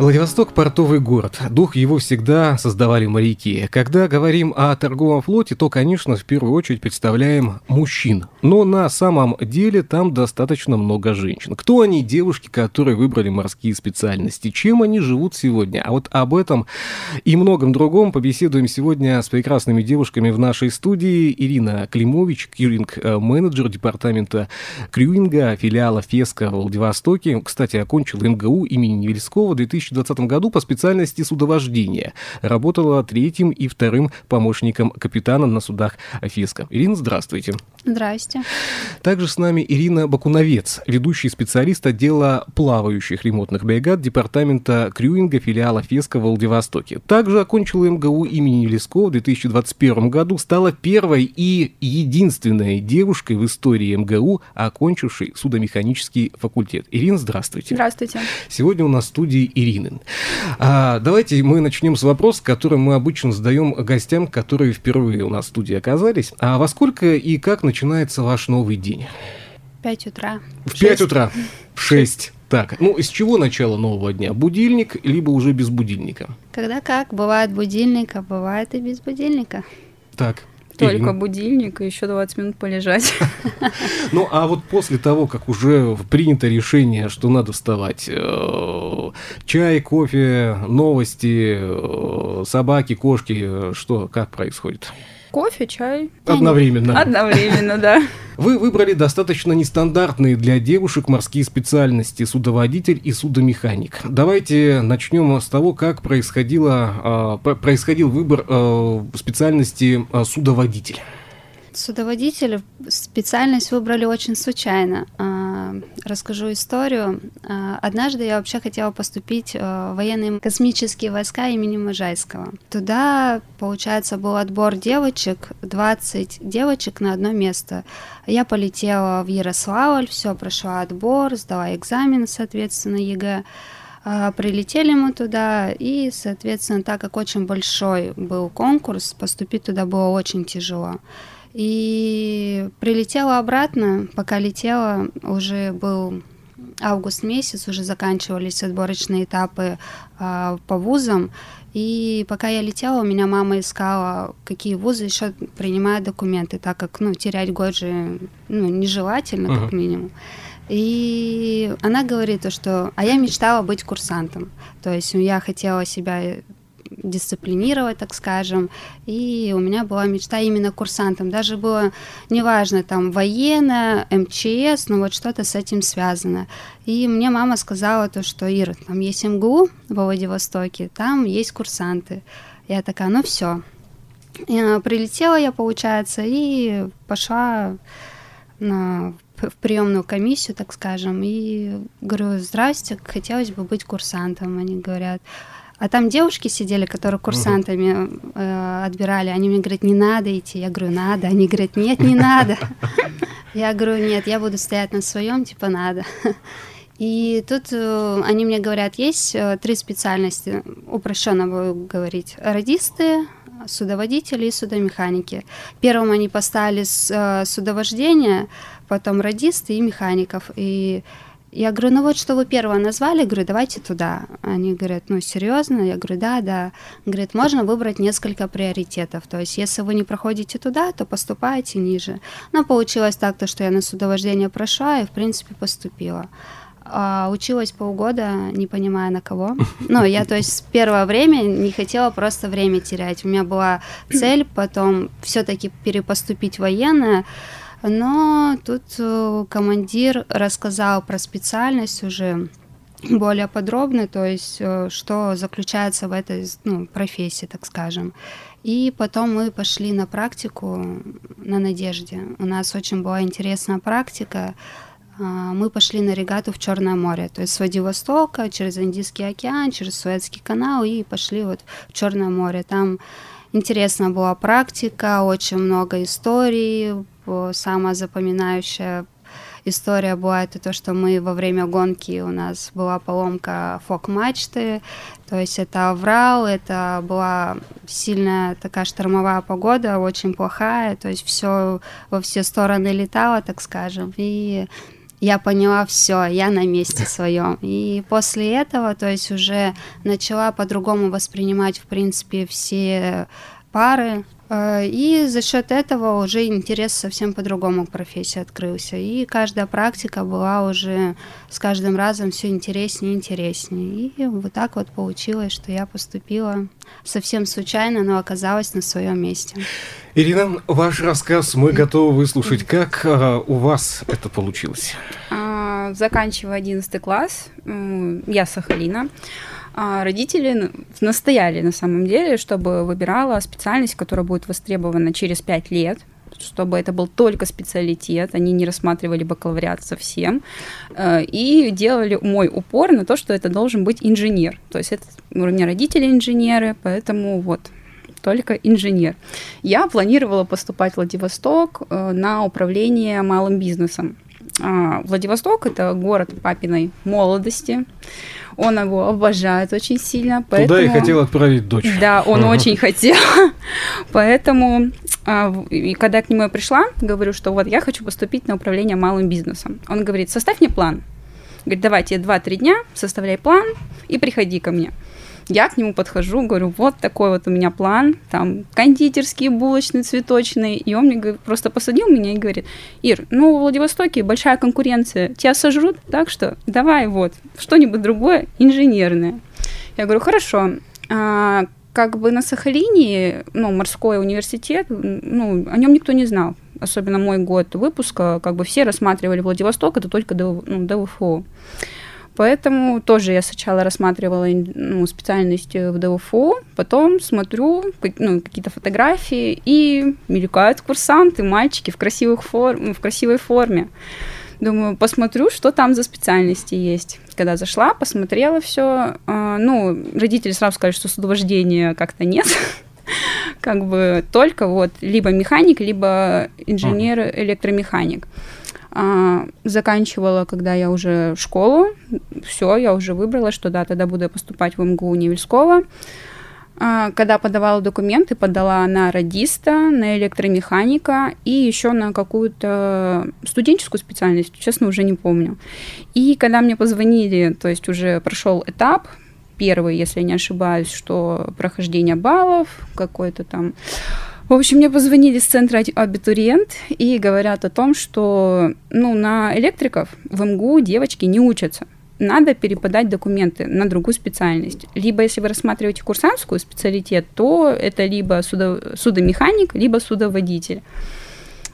Владивосток – портовый город. Дух его всегда создавали моряки. Когда говорим о торговом флоте, то, конечно, в первую очередь представляем мужчин. Но на самом деле там достаточно много женщин. Кто они, девушки, которые выбрали морские специальности? Чем они живут сегодня? А вот об этом и многом другом побеседуем сегодня с прекрасными девушками в нашей студии. Ирина Климович, крюинг-менеджер департамента крюинга филиала ФЕСКО в Владивостоке. Кстати, окончила МГУ имени Невельского 2000 2020 году по специальности судовождения. Работала третьим и вторым помощником капитана на судах ФИСКа. Ирина, здравствуйте. Здрасте. Также с нами Ирина Бакуновец, ведущий специалист отдела плавающих ремонтных бригад департамента крюинга филиала ФЕСКа в Владивостоке. Также окончила МГУ имени Лескова в 2021 году, стала первой и единственной девушкой в истории МГУ, окончившей судомеханический факультет. Ирина, здравствуйте. Здравствуйте. Сегодня у нас в студии Ирины. А, давайте мы начнем с вопроса, который мы обычно задаем гостям, которые впервые у нас в студии оказались. А во сколько и как начинается ваш новый день? Пять утра. В пять утра. В шесть. Так, ну из чего начало нового дня? Будильник, либо уже без будильника? Когда как. Бывает будильник, а бывает и без будильника. Так, только Ирина. будильник и еще 20 минут полежать. Ну, а вот после того, как уже принято решение, что надо вставать, э, чай, кофе, новости, э, собаки, кошки, что, как происходит? Кофе, чай. Одновременно. Одновременно, да. Вы выбрали достаточно нестандартные для девушек морские специальности судоводитель и судомеханик. Давайте начнем с того, как происходило, а, происходил выбор а, специальности а, судоводитель. Судоводитель специальность выбрали очень случайно. А, расскажу историю. А, однажды я вообще хотела поступить а, в военные космические войска имени Можайского. Туда, получается, был отбор девочек, 20 девочек на одно место. Я полетела в Ярославль, все, прошла отбор, сдала экзамен, соответственно, ЕГЭ. Прилетели мы туда, и, соответственно, так как очень большой был конкурс, поступить туда было очень тяжело. И прилетела обратно, пока летела, уже был август месяц, уже заканчивались отборочные этапы э, по вузам. И пока я летела, у меня мама искала, какие вузы еще принимают документы, так как, ну, терять год же, ну, нежелательно, uh-huh. как минимум. И она говорит, что, а я мечтала быть курсантом. То есть я хотела себя дисциплинировать, так скажем. И у меня была мечта именно курсантом. Даже было неважно, там, военная, МЧС, но вот что-то с этим связано. И мне мама сказала то, что, Ира, там есть МГУ в Владивостоке, там есть курсанты. Я такая, ну все. Прилетела я, получается, и пошла на в приемную комиссию, так скажем, и говорю, здрасте, хотелось бы быть курсантом. Они говорят, а там девушки сидели, которые курсантами э, отбирали. Они мне говорят, не надо идти. Я говорю, надо. Они говорят, нет, не надо. Я говорю, нет, я буду стоять на своем, типа надо. И тут э, они мне говорят, есть э, три специальности, упрощенно буду говорить, радисты, судоводители и судомеханики. Первым они поставили с, э, судовождение, потом радисты и механиков. И я говорю, ну вот что вы первого назвали, говорю, давайте туда. Они говорят, ну серьезно? Я говорю, да, да. Говорит, можно выбрать несколько приоритетов. То есть, если вы не проходите туда, то поступаете ниже. Но получилось так, то, что я на судовождение прошла и, в принципе, поступила. А, училась полгода, не понимая на кого. Ну, я, то есть, с первого время не хотела просто время терять. У меня была цель потом все-таки перепоступить военное. Но тут э, командир рассказал про специальность уже более подробно, то есть э, что заключается в этой ну, профессии, так скажем. И потом мы пошли на практику на Надежде. У нас очень была интересная практика. А, мы пошли на регату в Черное море, то есть с Владивостока через Индийский океан, через Суэцкий канал и пошли вот в Черное море. Там интересная была практика, очень много историй, самая запоминающая история была, это то, что мы во время гонки у нас была поломка фок-мачты, то есть это аврал, это была сильная такая штормовая погода, очень плохая, то есть все во все стороны летало, так скажем, и я поняла все, я на месте своем. И после этого, то есть уже начала по-другому воспринимать, в принципе, все пары, и за счет этого уже интерес совсем по-другому к профессии открылся. И каждая практика была уже с каждым разом все интереснее и интереснее. И вот так вот получилось, что я поступила совсем случайно, но оказалась на своем месте. Ирина, ваш рассказ мы готовы выслушать. Как а, у вас это получилось? А, заканчивая 11 класс, я Сахалина. А родители настояли на самом деле, чтобы выбирала специальность, которая будет востребована через пять лет, чтобы это был только специалитет, они не рассматривали бакалавриат совсем, э, и делали мой упор на то, что это должен быть инженер. То есть это у меня родители инженеры, поэтому вот только инженер. Я планировала поступать в Владивосток э, на управление малым бизнесом. А, Владивосток это город папиной молодости. Он его обожает очень сильно. Поэтому... Туда и хотел отправить дочь. Да, он uh-huh. очень хотел. поэтому, а, и когда я к нему пришла, говорю, что вот я хочу поступить на управление малым бизнесом. Он говорит, составь мне план. Говорит, давайте 2-3 дня, составляй план и приходи ко мне. Я к нему подхожу, говорю, вот такой вот у меня план, там кондитерский, булочный, цветочный. И он мне просто посадил меня и говорит, Ир, ну в Владивостоке большая конкуренция, тебя сожрут, так что давай вот что-нибудь другое, инженерное. Я говорю, хорошо, а, как бы на Сахалине, ну, морской университет, ну, о нем никто не знал. Особенно мой год выпуска, как бы все рассматривали Владивосток, это только ДВ, ну, ДВФО. Поэтому тоже я сначала рассматривала ну, специальность в ДВФУ, потом смотрю ну, какие-то фотографии, и мелькают курсанты, мальчики в, красивых форм, в красивой форме. Думаю, посмотрю, что там за специальности есть. Когда зашла, посмотрела все. А, ну, родители сразу сказали, что судовождения как-то нет. Как бы только вот либо механик, либо инженер-электромеханик. А, заканчивала, когда я уже школу, все, я уже выбрала, что да, тогда буду поступать в МГУ Невельского. А, когда подавала документы, подала на радиста, на электромеханика и еще на какую-то студенческую специальность, честно, уже не помню. И когда мне позвонили, то есть уже прошел этап, первый, если не ошибаюсь, что прохождение баллов, какой-то там в общем, мне позвонили с центра абитуриент и говорят о том, что ну, на электриков в МГУ девочки не учатся. Надо переподать документы на другую специальность. Либо, если вы рассматриваете курсантскую специалитет, то это либо судо, судомеханик, либо судоводитель.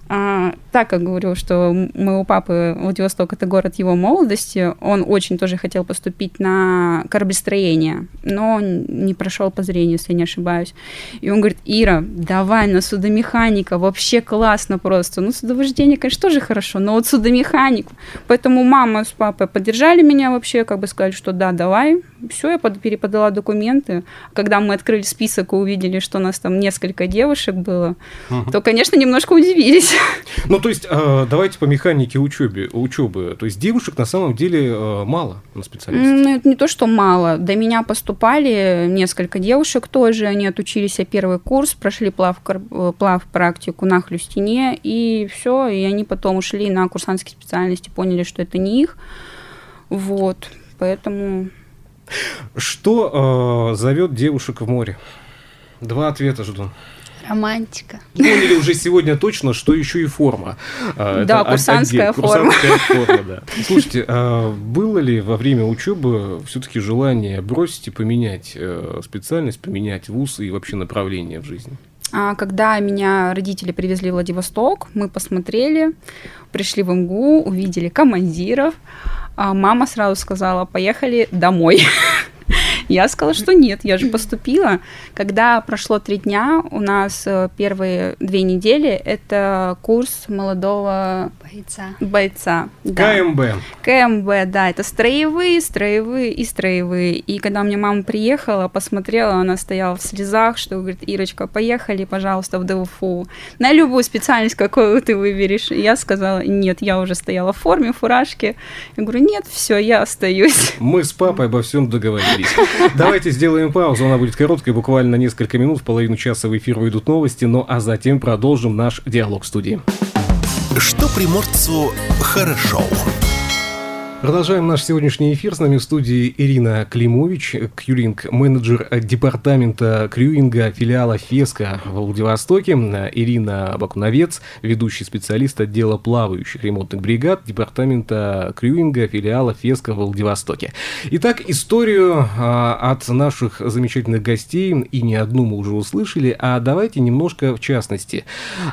А, так как говорю, что моего папы Владивосток это город его молодости, он очень тоже хотел поступить на кораблестроение, но не прошел по зрению, если я не ошибаюсь. И он говорит, Ира, давай на судомеханика, вообще классно просто. Ну, судовождение, конечно, тоже хорошо, но вот судомеханик. Поэтому мама с папой поддержали меня вообще, как бы сказали, что да, давай. Все, я переподала документы. Когда мы открыли список и увидели, что у нас там несколько девушек было, uh-huh. то, конечно, немножко удивились. Ну, то есть, э, давайте по механике учебы, учебы. То есть, девушек на самом деле э, мало на специальности. Ну, это не то, что мало. До меня поступали несколько девушек тоже. Они отучились первый курс, прошли плав, э, плав практику на хлюстине, и все. И они потом ушли на курсантские специальности, поняли, что это не их. Вот. Поэтому... Что э, зовет девушек в море? Два ответа жду. Романтика. Поняли уже сегодня точно, что еще и форма. А, да, Это курсантская отдел, форма. Курсантская форма, да. Слушайте, а было ли во время учебы все-таки желание бросить и поменять э, специальность, поменять вуз и вообще направление в жизни? А когда меня родители привезли в Владивосток, мы посмотрели, пришли в МГУ, увидели командиров, мама сразу сказала, поехали домой. Я сказала, что нет, я же поступила. Когда прошло три дня, у нас э, первые две недели это курс молодого бойца. бойца. Да. КМБ. КМБ, да, это строевые, строевые и строевые. И когда у меня мама приехала, посмотрела, она стояла в слезах, что говорит, Ирочка, поехали, пожалуйста, в ДВФУ на любую специальность, какую ты выберешь. И я сказала, нет, я уже стояла в форме, фуражке. Я говорю, нет, все, я остаюсь. Мы с папой обо всем договорились. Давайте сделаем паузу, она будет короткой, буквально несколько минут, в половину часа в эфир выйдут новости, ну а затем продолжим наш диалог в студии. Что приморцу хорошо. Продолжаем наш сегодняшний эфир. С нами в студии Ирина Климович, кьюринг, менеджер департамента крюинга филиала ФЕСКО в Владивостоке. Ирина Бакуновец, ведущий специалист отдела плавающих ремонтных бригад департамента крюинга филиала ФЕСКО в Владивостоке. Итак, историю а, от наших замечательных гостей, и не одну мы уже услышали, а давайте немножко в частности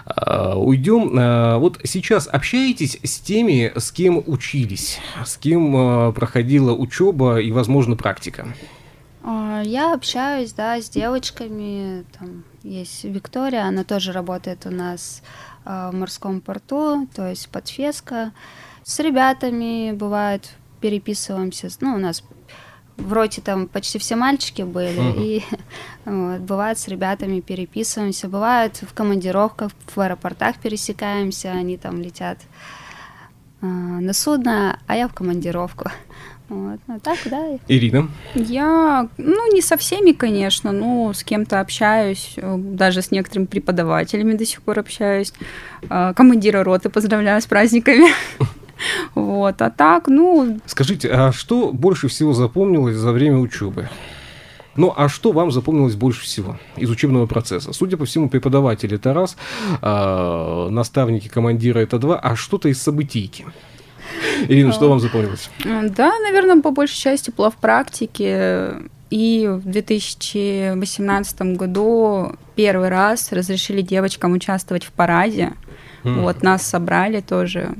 а, уйдем. А, вот сейчас общаетесь с теми, с кем учились, с кем э, проходила учеба и, возможно, практика? А, я общаюсь, да, с девочками. Там есть Виктория, она тоже работает у нас э, в морском порту, то есть под Феско. С ребятами бывает переписываемся. Ну, у нас в роте там почти все мальчики были, uh-huh. и вот, бывает с ребятами переписываемся, бывает в командировках, в аэропортах пересекаемся, они там летят а, на судно, а я в командировку. Вот, ну так, да. Ирина? Я, ну, не со всеми, конечно, но с кем-то общаюсь, э, даже с некоторыми преподавателями до сих пор общаюсь. А, командира роты поздравляю с праздниками. Вот, а так, ну... Скажите, а что больше всего запомнилось за время учебы? Ну, а что вам запомнилось больше всего из учебного процесса? Судя по всему, преподаватель это раз, э, наставники, командиры это два, а что-то из событийки. Ирина, что вам запомнилось? Да, наверное, по большей части плав практики. И в 2018 году первый раз разрешили девочкам участвовать в параде. Mm. Вот нас собрали тоже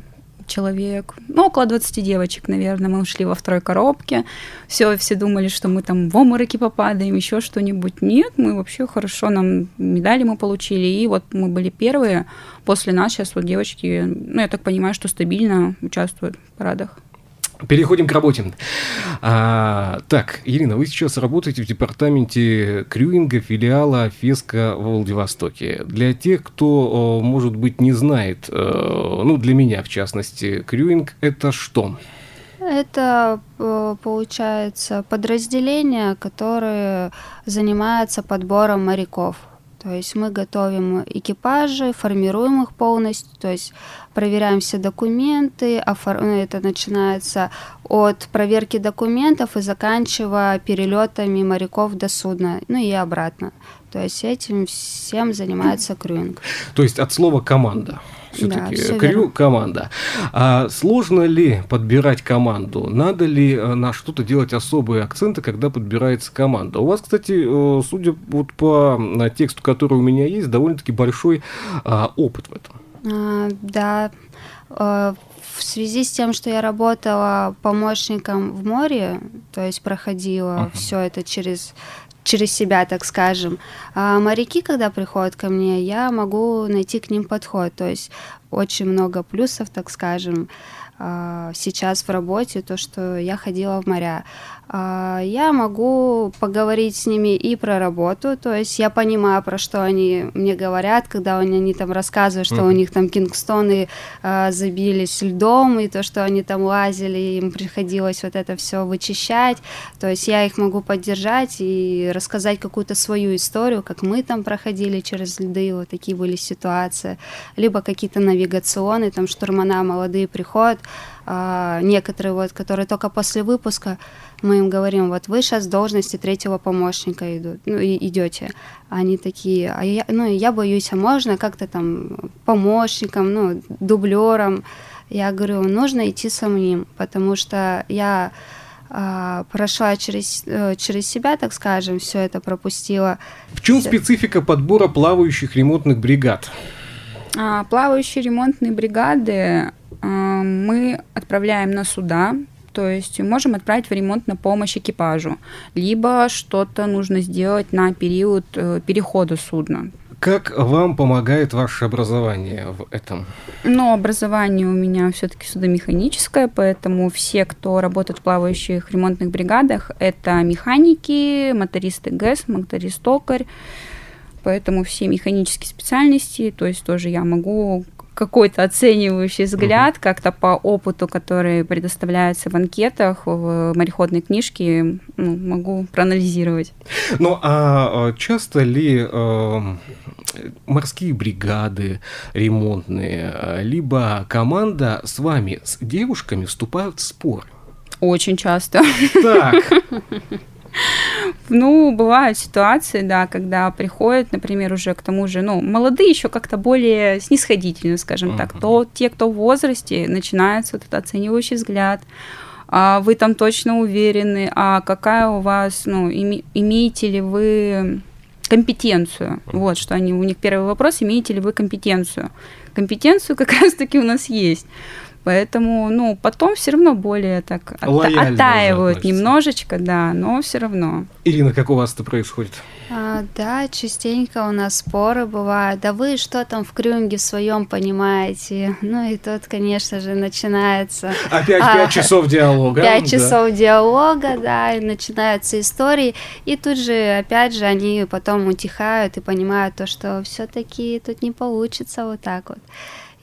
человек, ну, около 20 девочек, наверное, мы ушли во второй коробке. Все, все думали, что мы там в омороки попадаем, еще что-нибудь. Нет, мы вообще хорошо, нам медали мы получили, и вот мы были первые. После нас сейчас вот девочки, ну, я так понимаю, что стабильно участвуют в парадах. Переходим к работе. А, так, Ирина, вы сейчас работаете в департаменте крюинга филиала Феска в Владивостоке. Для тех, кто, может быть, не знает, э, ну, для меня, в частности, крюинг – это что? Это, э, получается, подразделение, которое занимается подбором моряков – то есть мы готовим экипажи, формируем их полностью, то есть проверяем все документы, офор... Ну, это начинается от проверки документов и заканчивая перелетами моряков до судна, ну и обратно. То есть этим всем занимается крюинг. То есть от слова команда все-таки да, крю команда. А сложно ли подбирать команду? Надо ли э, на что-то делать особые акценты, когда подбирается команда? У вас, кстати, э, судя вот по э, тексту, который у меня есть, довольно-таки большой а, опыт в этом. А, да. В связи с тем, что я работала помощником в море, то есть проходила uh-huh. все это через через себя, так скажем. А моряки, когда приходят ко мне, я могу найти к ним подход. То есть очень много плюсов, так скажем, а, сейчас в работе, то, что я ходила в моря. А, я могу поговорить с ними и про работу, то есть я понимаю, про что они мне говорят, когда они там рассказывают, что mm-hmm. у них там кингстоны э, забились льдом, и то, что они там лазили, им приходилось вот это все вычищать, то есть я их могу поддержать и рассказать какую-то свою историю, как мы там проходили через льды, вот такие были ситуации, либо какие-то навигационные, там штурмана молодые приходят, э, некоторые вот, которые только после выпуска мы им говорим, вот вы сейчас с должности третьего помощника идут, ну, и идете. Они такие, а я, ну, я боюсь, а можно как-то там помощником, ну, дублером. Я говорю, нужно идти самим, потому что я а, прошла через, э, через себя, так скажем, все это пропустила. В чем специфика подбора плавающих ремонтных бригад? А, плавающие ремонтные бригады а, мы отправляем на суда То есть можем отправить в ремонт на помощь экипажу, либо что-то нужно сделать на период э, перехода судна. Как вам помогает ваше образование в этом? Ну, образование у меня все-таки судомеханическое, поэтому все, кто работает в плавающих ремонтных бригадах, это механики, мотористы ГЭС, моторист-токарь, поэтому все механические специальности, то есть тоже я могу какой-то оценивающий взгляд, угу. как-то по опыту, который предоставляется в анкетах, в мореходной книжке, ну, могу проанализировать. Ну, а, а часто ли э, морские бригады ремонтные, либо команда с вами, с девушками, вступают в спор? Очень часто. Так. Ну, бывают ситуации, да, когда приходят, например, уже к тому же, ну, молодые еще как-то более снисходительно, скажем так, то те, кто в возрасте, начинается вот этот оценивающий взгляд, а вы там точно уверены, а какая у вас, ну, име, имеете ли вы компетенцию? Вот, что они, у них первый вопрос, имеете ли вы компетенцию? Компетенцию как раз-таки у нас есть. Поэтому, ну, потом все равно более так Лояльно оттаивают немножечко, да, но все равно. Ирина, как у вас это происходит? А, да, частенько у нас споры бывают. Да вы что там в крюнге в своем понимаете? Ну и тут, конечно же, начинается... Опять а, пять часов диалога. Пять да. часов диалога, да, и начинаются истории. И тут же, опять же, они потом утихают и понимают то, что все-таки тут не получится вот так вот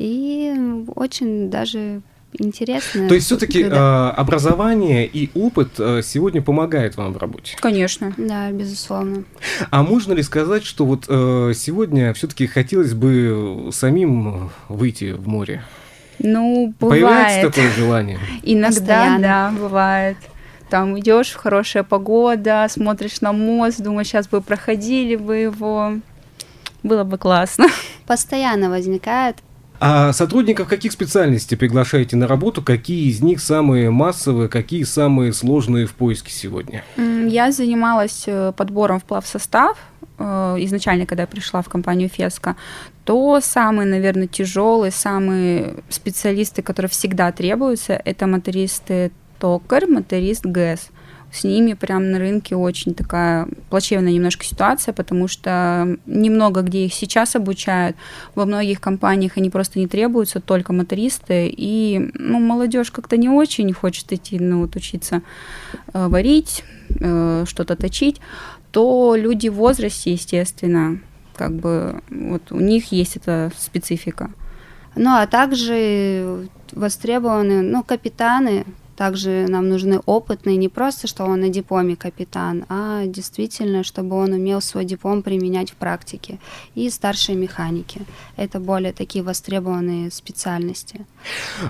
и очень даже интересно. То есть все-таки когда... э, образование и опыт э, сегодня помогает вам в работе? Конечно. Да, безусловно. А можно ли сказать, что вот э, сегодня все-таки хотелось бы самим выйти в море? Ну, бывает. Появляется такое желание? Иногда, Постоянно. да, бывает. Там идешь, хорошая погода, смотришь на мост, думаешь, сейчас бы проходили бы его. Было бы классно. Постоянно возникает а сотрудников каких специальностей приглашаете на работу? Какие из них самые массовые, какие самые сложные в поиске сегодня? Я занималась э, подбором в плавсостав э, изначально, когда я пришла в компанию Феска, то самые, наверное, тяжелые, самые специалисты, которые всегда требуются, это мотористы токарь, моторист ГЭС с ними прям на рынке очень такая плачевная немножко ситуация, потому что немного где их сейчас обучают, во многих компаниях они просто не требуются, только мотористы, и ну, молодежь как-то не очень хочет идти ну, вот, учиться э, варить, э, что-то точить, то люди в возрасте, естественно, как бы вот у них есть эта специфика. Ну, а также востребованы, ну, капитаны, также нам нужны опытные, не просто, что он на дипломе капитан, а действительно, чтобы он умел свой диплом применять в практике. И старшие механики. Это более такие востребованные специальности.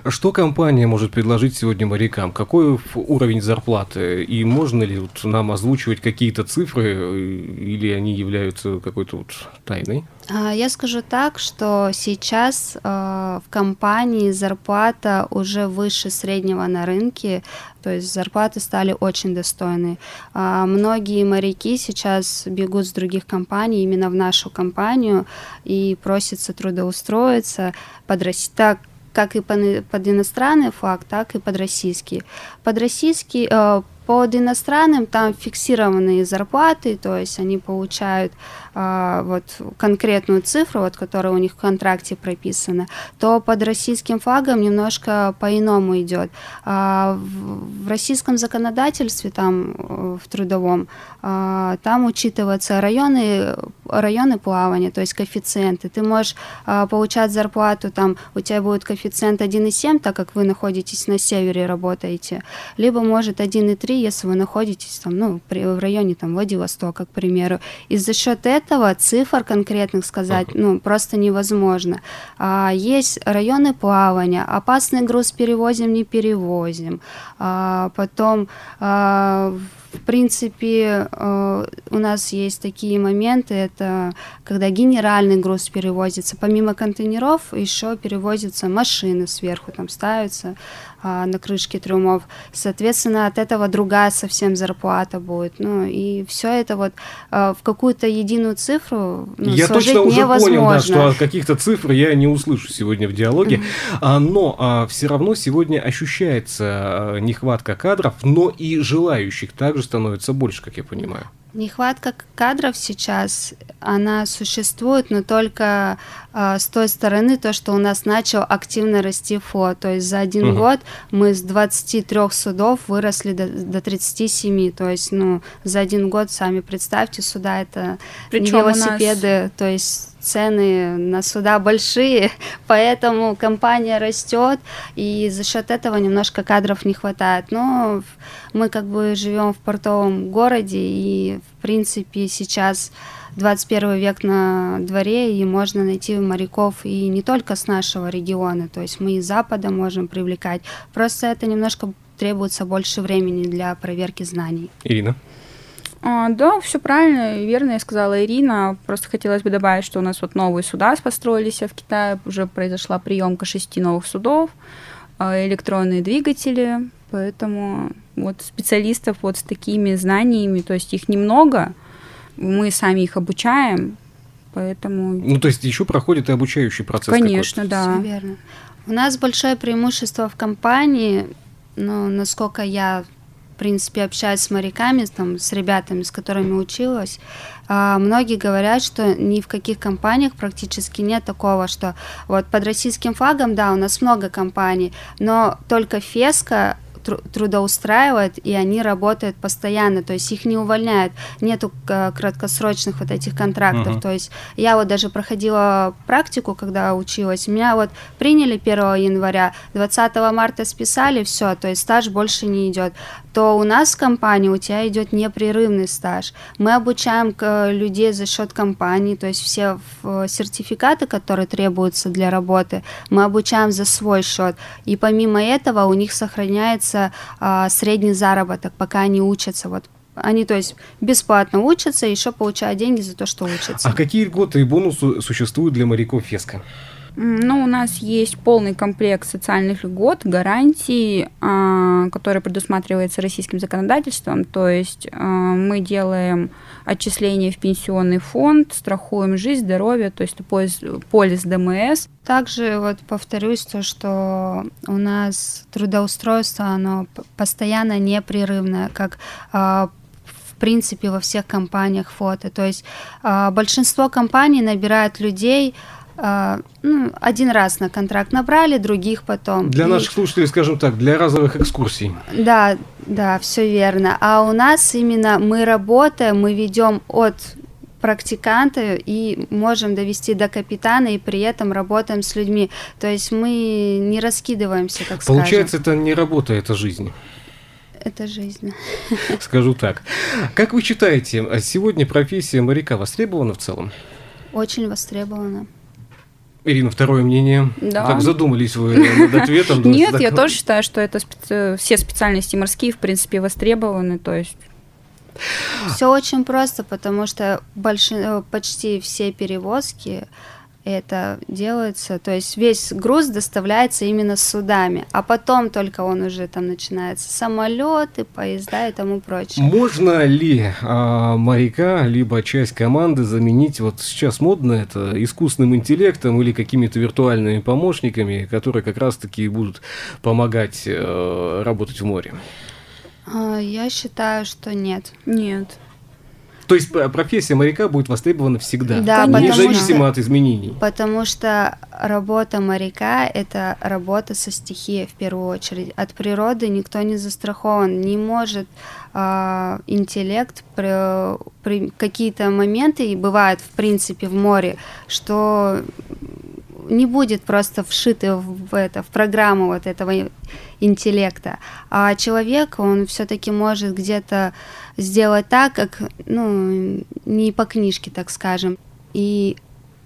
Что компания может предложить сегодня морякам? Какой уровень зарплаты? И можно ли вот нам озвучивать какие-то цифры, или они являются какой-то вот тайной? А, я скажу так, что сейчас э, в компании зарплата уже выше среднего на рынке, то есть зарплаты стали очень достойные. А, многие моряки сейчас бегут с других компаний именно в нашу компанию и просятся трудоустроиться под так как и под иностранный флаг, так и под российский. Под российский э, под иностранным там фиксированные зарплаты, то есть они получают вот конкретную цифру, вот, которая у них в контракте прописана, то под российским флагом немножко по-иному идет. А, в, российском законодательстве, там э, в трудовом, а, там учитываются районы, районы плавания, то есть коэффициенты. Ты можешь а, получать зарплату, там у тебя будет коэффициент 1,7, так как вы находитесь на севере, работаете, либо может 1,3, если вы находитесь там, ну, при, в районе там, Владивостока, к примеру. И за счет этого цифр конкретных сказать ну, просто невозможно. А, есть районы плавания, опасный груз перевозим, не перевозим. А, потом а, в принципе, э, у нас есть такие моменты, это когда генеральный груз перевозится, помимо контейнеров еще перевозятся машины сверху, там ставятся а, на крышке трюмов. Соответственно, от этого другая совсем зарплата будет. Ну и все это вот а, в какую-то единую цифру ну, Я точно уже понял, да, что от каких-то цифр я не услышу сегодня в диалоге, а, но все равно сегодня ощущается нехватка кадров, но и желающих также становится больше, как я понимаю. Нехватка кадров сейчас, она существует, но только э, с той стороны, то, что у нас начал активно расти ФО. То есть за один угу. год мы с 23 судов выросли до, до 37. То есть, ну, за один год, сами представьте, суда это Причем не велосипеды, нас... то есть цены на суда большие, поэтому компания растет, и за счет этого немножко кадров не хватает. Но мы как бы живем в портовом городе, и в принципе сейчас 21 век на дворе, и можно найти моряков и не только с нашего региона, то есть мы из Запада можем привлекать. Просто это немножко требуется больше времени для проверки знаний. Ирина? А, да, все правильно и верно я сказала Ирина. Просто хотелось бы добавить, что у нас вот новые суда построились в Китае, уже произошла приемка шести новых судов, а, электронные двигатели, поэтому вот специалистов вот с такими знаниями, то есть их немного, мы сами их обучаем, поэтому... Ну, то есть еще проходит и обучающий процесс Конечно, да. Все верно. У нас большое преимущество в компании, ну, насколько я принципе, общаюсь с моряками, там, с ребятами, с которыми училась, а, многие говорят, что ни в каких компаниях практически нет такого, что вот под российским флагом, да, у нас много компаний, но только Феска трудоустраивает, и они работают постоянно, то есть их не увольняют, нету краткосрочных вот этих контрактов, uh-huh. то есть я вот даже проходила практику, когда училась, меня вот приняли 1 января, 20 марта списали, все, то есть стаж больше не идет, то у нас в компании у тебя идет непрерывный стаж, мы обучаем людей за счет компании, то есть все сертификаты, которые требуются для работы, мы обучаем за свой счет, и помимо этого у них сохраняется получается а, средний заработок, пока они учатся. Вот они, то есть, бесплатно учатся, еще получают деньги за то, что учатся. А какие льготы и бонусы существуют для моряков ФЕСКО? Ну, у нас есть полный комплект социальных льгот, гарантий, а, которые предусматриваются российским законодательством. То есть а, мы делаем отчисления в пенсионный фонд, страхуем жизнь, здоровье, то есть полис, полис ДМС. Также вот повторюсь то, что у нас трудоустройство, оно постоянно непрерывное, как а, в принципе во всех компаниях фото. То есть большинство компаний набирают людей, а, ну, один раз на контракт набрали, других потом. Для и... наших слушателей, скажем так, для разовых экскурсий. Да, да, все верно. А у нас именно мы работаем, мы ведем от практиканта и можем довести до капитана и при этом работаем с людьми. То есть мы не раскидываемся, так Получается, скажем. это не работа, это жизнь. Это жизнь. Скажу так. Как вы считаете, сегодня профессия моряка востребована в целом? Очень востребована. Ирина, второе мнение. Да. Так задумались вы над ответом? Нет, я тоже считаю, что это все специальности морские, в принципе, востребованы, то есть все очень просто, потому что больш... Э, почти все перевозки это делается, то есть весь груз доставляется именно судами, а потом только он уже там начинается самолеты, поезда и тому прочее. Можно ли а, моряка либо часть команды заменить вот сейчас модно это искусственным интеллектом или какими-то виртуальными помощниками, которые как раз-таки будут помогать э, работать в море? А, я считаю, что нет. Нет. То есть профессия моряка будет востребована всегда, да, независимо что, от изменений. Потому что работа моряка – это работа со стихией в первую очередь. От природы никто не застрахован, не может э, интеллект при, при какие-то моменты, и бывает в принципе в море, что не будет просто вшиты в это в программу вот этого интеллекта, а человек он все-таки может где-то сделать так, как ну не по книжке, так скажем, и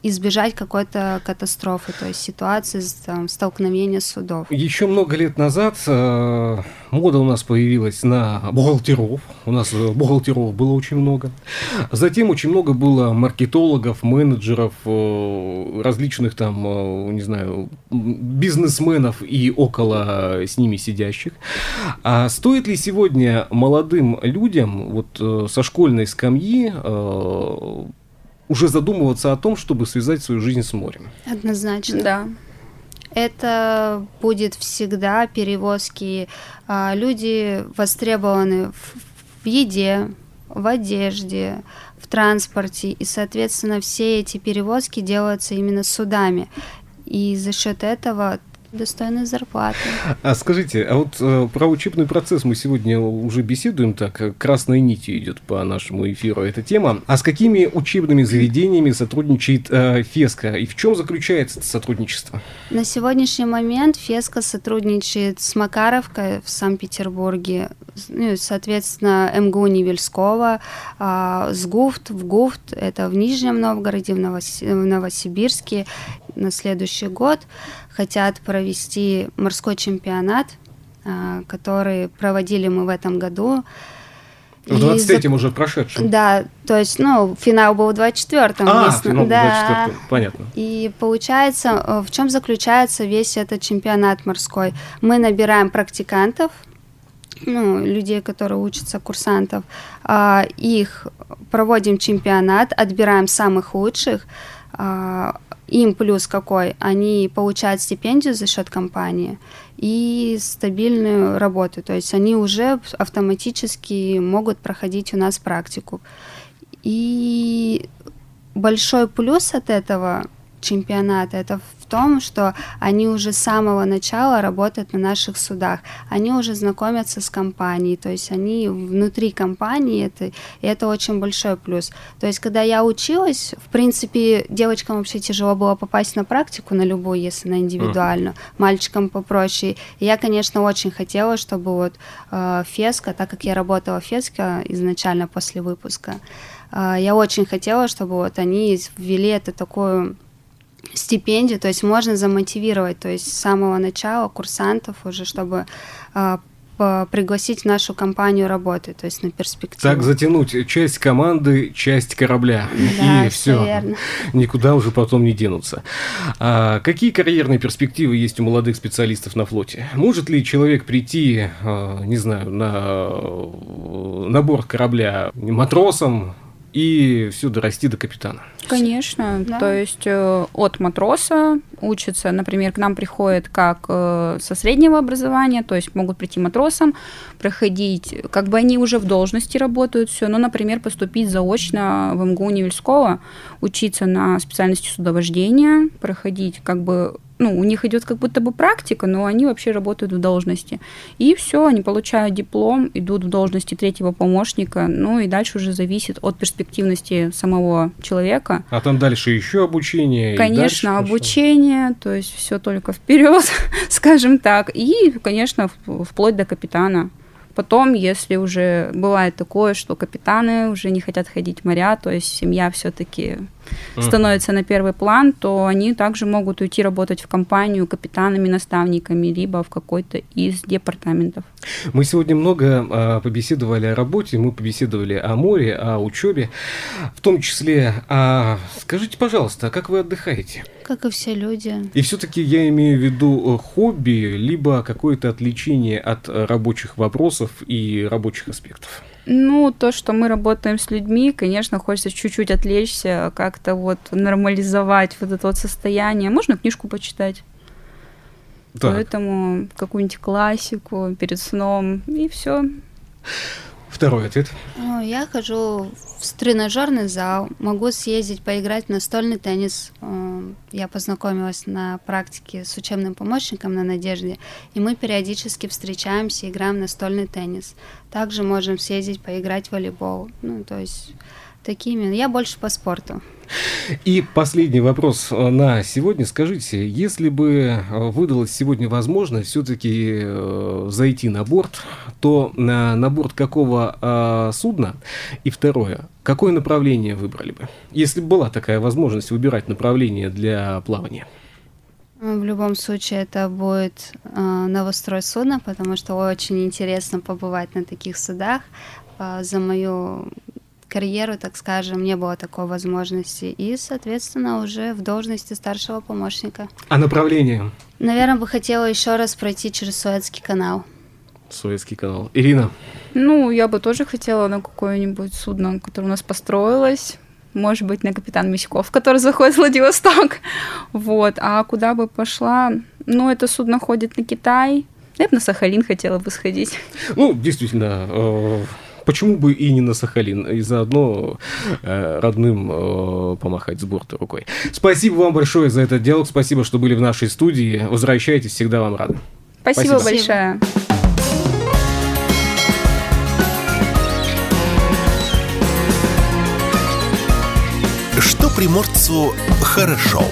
избежать какой-то катастрофы, то есть ситуации там, столкновения судов. Еще много лет назад э, мода у нас появилась на бухгалтеров. У нас э, бухгалтеров было очень много. Затем очень много было маркетологов, менеджеров, э, различных там, э, не знаю, бизнесменов и около с ними сидящих. А стоит ли сегодня молодым людям вот э, со школьной скамьи э, уже задумываться о том, чтобы связать свою жизнь с морем? Однозначно. Да. Это будет всегда перевозки. А, Люди востребованы в, в еде, в одежде, в транспорте, и, соответственно, все эти перевозки делаются именно судами. И за счет этого достойной зарплаты. А скажите, а вот э, про учебный процесс мы сегодня уже беседуем, так э, красной нитью идет по нашему эфиру эта тема. А с какими учебными заведениями сотрудничает э, ФЕСКО и в чем заключается это сотрудничество? На сегодняшний момент Феска сотрудничает с Макаровкой в Санкт-Петербурге, ну, соответственно, МГУ Невельского, а, с ГУФТ в ГУФТ, это в Нижнем Новгороде, в, Новос- в Новосибирске на следующий год хотят провести морской чемпионат, а, который проводили мы в этом году. В И за- 23-м уже прошедшем. Да, то есть, ну, финал был в 24-м. А, финал да. 24 понятно. И получается, э, в чем заключается весь этот чемпионат морской? Мы набираем практикантов, ну, людей, которые учатся, курсантов, а, их проводим чемпионат, отбираем самых лучших. Им плюс какой? Они получают стипендию за счет компании и стабильную работу. То есть они уже автоматически могут проходить у нас практику. И большой плюс от этого чемпионата это том, что они уже с самого начала работают на наших судах. Они уже знакомятся с компанией, то есть они внутри компании, это, и это очень большой плюс. То есть, когда я училась, в принципе, девочкам вообще тяжело было попасть на практику, на любую, если на индивидуальную, мальчикам попроще. И я, конечно, очень хотела, чтобы вот э, Феска, так как я работала в Феске изначально после выпуска, э, я очень хотела, чтобы вот они ввели это такую стипендию, то есть можно замотивировать, то есть с самого начала курсантов уже, чтобы э, по- пригласить в нашу компанию работать, то есть на перспективу. Так затянуть часть команды, часть корабля. Да, и все. верно. Никуда уже потом не денутся. А какие карьерные перспективы есть у молодых специалистов на флоте? Может ли человек прийти, а, не знаю, на, на борт корабля матросом и все дорасти до капитана? Конечно, Да. то есть э, от матроса учатся, например, к нам приходят как э, со среднего образования, то есть могут прийти матросом, проходить, как бы они уже в должности работают, все, ну, например, поступить заочно в МГУ Невельского, учиться на специальности судовождения, проходить как бы ну, у них идет как будто бы практика, но они вообще работают в должности. И все, они получают диплом, идут в должности третьего помощника, ну и дальше уже зависит от перспективности самого человека. А там дальше еще обучение. Конечно, дальше обучение, то есть все только вперед, скажем так, и, конечно, вплоть до капитана. Потом, если уже бывает такое, что капитаны уже не хотят ходить в моря, то есть семья все-таки Мгм. становится на первый план, то они также могут уйти работать в компанию капитанами, наставниками, либо в какой-то из департаментов. Мы сегодня много а, побеседовали о работе, мы побеседовали о море, о учебе, в том числе. А, скажите, пожалуйста, а как вы отдыхаете? Как и все люди. И все-таки я имею в виду э, хобби, либо какое-то отвлечение от э, рабочих вопросов и рабочих аспектов. Ну, то, что мы работаем с людьми, конечно, хочется чуть-чуть отвлечься, как-то вот нормализовать вот это вот состояние. Можно книжку почитать, Так, поэтому какую-нибудь классику перед сном, и все. Второй ответ. Ну, Я хожу в тренажерный зал, могу съездить поиграть в настольный теннис. Я познакомилась на практике с учебным помощником на Надежде, и мы периодически встречаемся, играем в настольный теннис. Также можем съездить поиграть в волейбол. Ну, то есть Такими. Я больше по спорту. И последний вопрос э, на сегодня. Скажите, если бы э, выдалась сегодня возможность все-таки э, зайти на борт, то на, на борт какого э, судна? И второе, какое направление выбрали бы? Если бы была такая возможность выбирать направление для плавания. В любом случае это будет э, новострой судна, потому что очень интересно побывать на таких судах. Э, за мою карьеру, так скажем, не было такой возможности. И, соответственно, уже в должности старшего помощника. А направление? Наверное, бы хотела еще раз пройти через Суэцкий канал. Суэцкий канал. Ирина? Ну, я бы тоже хотела на какое-нибудь судно, которое у нас построилось. Может быть, на капитан Миськов, который заходит в Владивосток. Вот. А куда бы пошла? Ну, это судно ходит на Китай. Я бы на Сахалин хотела бы сходить. Ну, действительно, э, почему бы и не на Сахалин, и заодно э, родным э, помахать с борта рукой. Спасибо вам большое за этот диалог, спасибо, что были в нашей студии. Возвращайтесь, всегда вам рады. Спасибо, спасибо. большое. Что приморцу хорошо.